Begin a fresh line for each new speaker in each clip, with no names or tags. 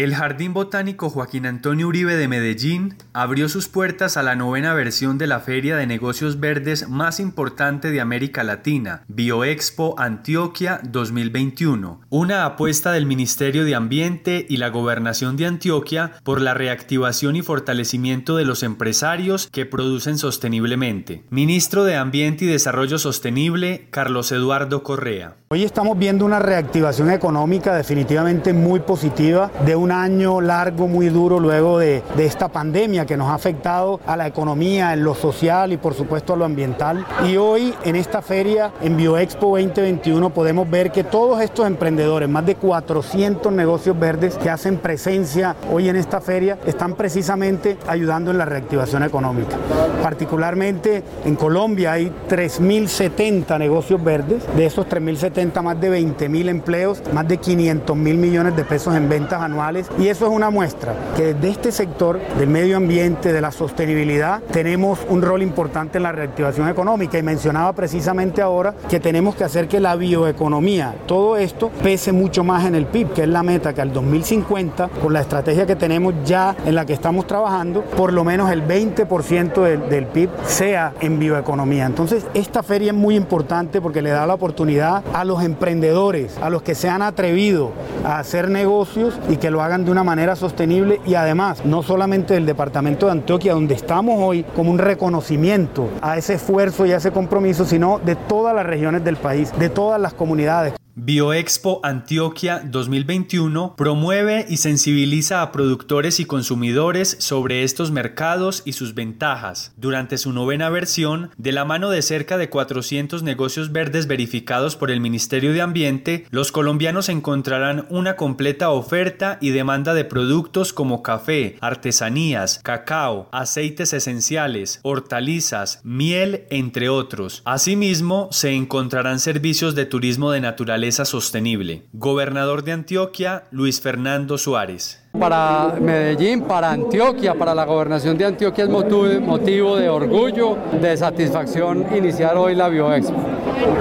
El Jardín Botánico Joaquín Antonio Uribe de Medellín abrió sus puertas a la novena versión de la Feria de Negocios Verdes más importante de América Latina, Bioexpo Antioquia 2021, una apuesta del Ministerio de Ambiente y la Gobernación de Antioquia por la reactivación y fortalecimiento de los empresarios que producen sosteniblemente. Ministro de Ambiente y Desarrollo Sostenible, Carlos Eduardo Correa.
Hoy estamos viendo una reactivación económica definitivamente muy positiva de un año largo, muy duro luego de, de, esta pandemia que nos ha afectado a la economía, en lo social y por supuesto a lo ambiental. Y hoy en esta feria, en Bioexpo 2021, podemos ver que todos estos emprendedores, más de 400 negocios verdes que hacen presencia hoy en esta feria, están precisamente ayudando en la reactivación económica. Particularmente en Colombia hay 3.070 negocios verdes, de esos 3.070 más de 20 mil empleos, más de 500 mil millones de pesos en ventas anuales. Y eso es una muestra que desde este sector del medio ambiente, de la sostenibilidad, tenemos un rol importante en la reactivación económica. Y mencionaba precisamente ahora que tenemos que hacer que la bioeconomía, todo esto, pese mucho más en el PIB, que es la meta que al 2050, con la estrategia que tenemos ya en la que estamos trabajando, por lo menos el 20% del, del PIB sea en bioeconomía. Entonces, esta feria es muy importante porque le da la oportunidad a los emprendedores, a los que se han atrevido a hacer negocios y que lo hagan de una manera sostenible y además no solamente del departamento de Antioquia donde estamos hoy como un reconocimiento a ese esfuerzo y a ese compromiso, sino de todas las regiones del país, de todas las comunidades.
Bioexpo Antioquia 2021 promueve y sensibiliza a productores y consumidores sobre estos mercados y sus ventajas. Durante su novena versión, de la mano de cerca de 400 negocios verdes verificados por el Ministerio de Ambiente, los colombianos encontrarán una completa oferta y demanda de productos como café, artesanías, cacao, aceites esenciales, hortalizas, miel, entre otros. Asimismo, se encontrarán servicios de turismo de naturaleza sostenible. Gobernador de Antioquia, Luis Fernando Suárez.
Para Medellín, para Antioquia, para la gobernación de Antioquia es motivo de orgullo, de satisfacción iniciar hoy la Bioexpo.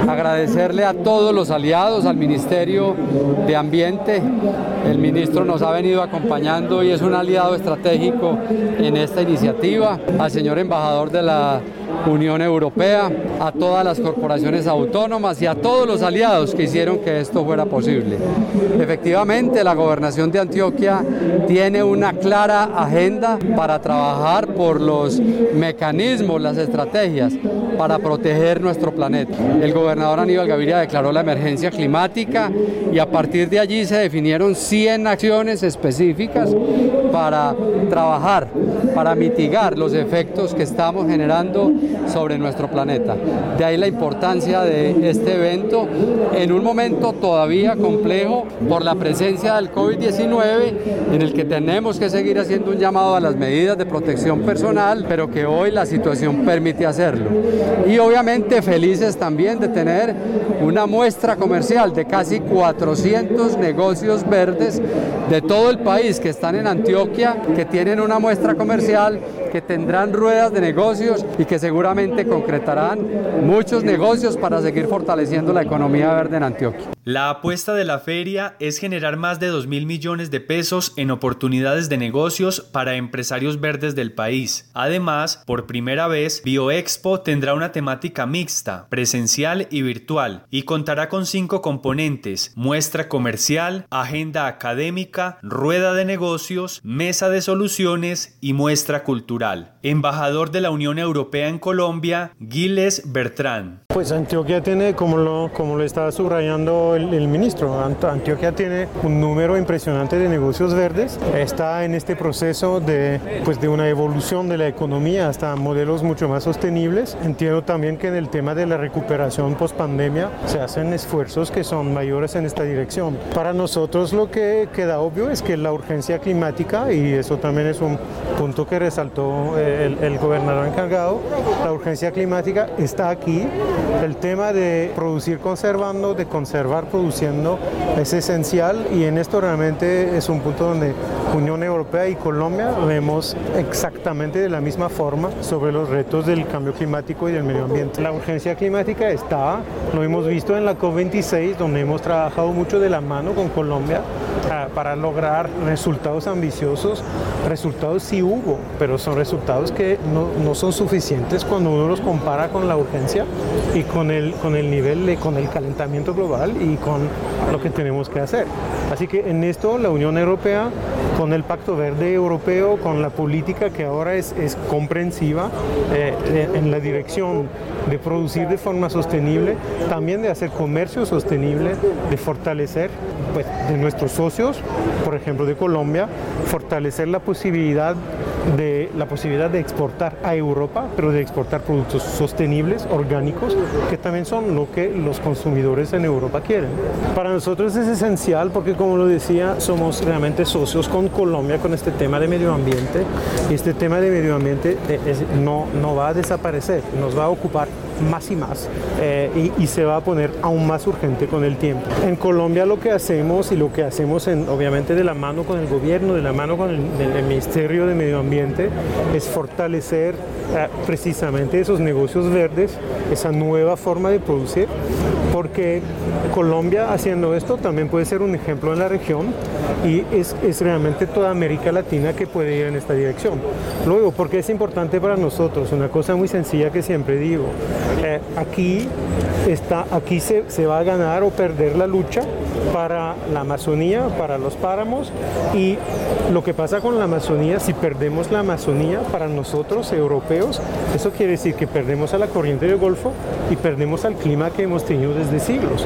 Agradecerle a todos los aliados, al Ministerio de Ambiente. El ministro nos ha venido acompañando y es un aliado estratégico en esta iniciativa. Al señor embajador de la Unión Europea, a todas las corporaciones autónomas y a todos los aliados que hicieron que esto fuera posible. Efectivamente, la gobernación de Antioquia tiene una clara agenda para trabajar por los mecanismos, las estrategias para proteger nuestro planeta. El gobernador Aníbal Gaviria declaró la emergencia climática y a partir de allí se definieron 100 acciones específicas para trabajar, para mitigar los efectos que estamos generando sobre nuestro planeta. De ahí la importancia de este evento en un momento todavía complejo por la presencia del COVID-19 en el que tenemos que seguir haciendo un llamado a las medidas de protección personal, pero que hoy la situación permite hacerlo. Y obviamente felices también de tener una muestra comercial de casi 400 negocios verdes de todo el país que están en Antioquia, que tienen una muestra comercial, que tendrán ruedas de negocios y que seguramente concretarán muchos negocios para seguir fortaleciendo la economía verde en Antioquia.
La apuesta de la feria es generar más de 2 mil millones de pesos en oportunidades de negocios para empresarios verdes del país. Además, por primera vez, Bioexpo tendrá una temática mixta, presencial y virtual, y contará con cinco componentes, muestra comercial, agenda académica, rueda de negocios, mesa de soluciones y muestra cultural. Embajador de la Unión Europea en Colombia, Giles Bertrand.
Pues Antioquia tiene, como lo, como lo estaba subrayando el, el ministro, Antioquia tiene un número impresionante de negocios verdes, está en este proceso de, pues de una evolución de la economía hasta modelos mucho más sostenibles. Entiendo también que en el tema de la recuperación post pandemia se hacen esfuerzos que son mayores en esta dirección. Para nosotros lo que queda obvio es que la urgencia climática, y eso también es un punto que resaltó el, el gobernador encargado, la urgencia climática está aquí. El tema de producir conservando, de conservar produciendo es esencial y en esto realmente es un punto donde Unión Europea y Colombia vemos exactamente de la misma forma sobre los retos del cambio climático y del medio ambiente. La urgencia climática está, lo hemos visto en la COP26, donde hemos trabajado mucho de la mano con Colombia para lograr resultados ambiciosos. Resultados sí hubo, pero son resultados que no, no, son suficientes cuando uno los compara con la urgencia y con el, con el nivel, de, con el calentamiento global y con lo que tenemos que hacer. Así que en esto la Unión Europea, con el Pacto Verde Europeo, con la política que ahora es, es comprensiva eh, en la dirección de producir de forma sostenible, también de hacer comercio sostenible, de fortalecer pues, de nuestros socios, por ejemplo de Colombia, fortalecer la posibilidad de la posibilidad de exportar a Europa, pero de exportar productos sostenibles, orgánicos, que también son lo que los consumidores en Europa quieren. Para nosotros es esencial porque, como lo decía, somos realmente socios con Colombia con este tema de medio ambiente y este tema de medio ambiente eh, no, no va a desaparecer, nos va a ocupar más y más eh, y, se va a poner aún más urgente con el tiempo. En Colombia lo que hacemos y lo que hacemos en, obviamente de la mano con el gobierno, de la mano con el, Ministerio de Medio Ambiente, es fortalecer precisamente esos negocios verdes, esa nueva forma de producir, porque Colombia haciendo esto también puede ser un ejemplo en la región y es, realmente toda América Latina que puede ir en esta dirección. Luego, porque es importante para nosotros, una cosa muy sencilla que siempre digo, eh, aquí, está, aquí se, se va a ganar o perder la lucha para la Amazonía, para los páramos y lo que pasa con la Amazonía, si perdemos la Amazonía para nosotros europeos, eso quiere decir que perdemos a la corriente del Golfo y perdemos al clima que hemos tenido desde siglos.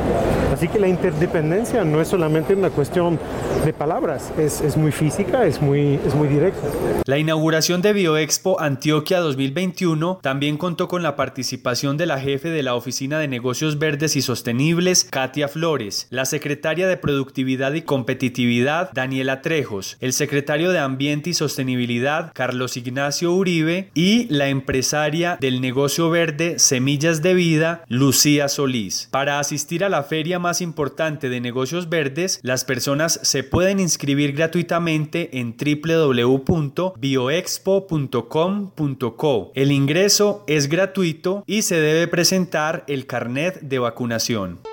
Así que la interdependencia no es solamente una cuestión de palabras, es, es muy física, es muy, es muy directa.
La inauguración de Bioexpo Antioquia 2021 también contó con la participación de la jefe de la Oficina de Negocios Verdes y Sostenibles, Katia Flores, la secretaria de Productividad y Competitividad, Daniela Trejos, el secretario de Ambiente y Sostenibilidad, Carlos Ignacio Uribe, y la empresaria del negocio verde Semillas de Vida, Lucía Solís. Para asistir a la feria más importante de negocios verdes, las personas se pueden inscribir gratuitamente en www.bioexpo.com.co. El ingreso es gratuito y se debe presentar el carnet de vacunación.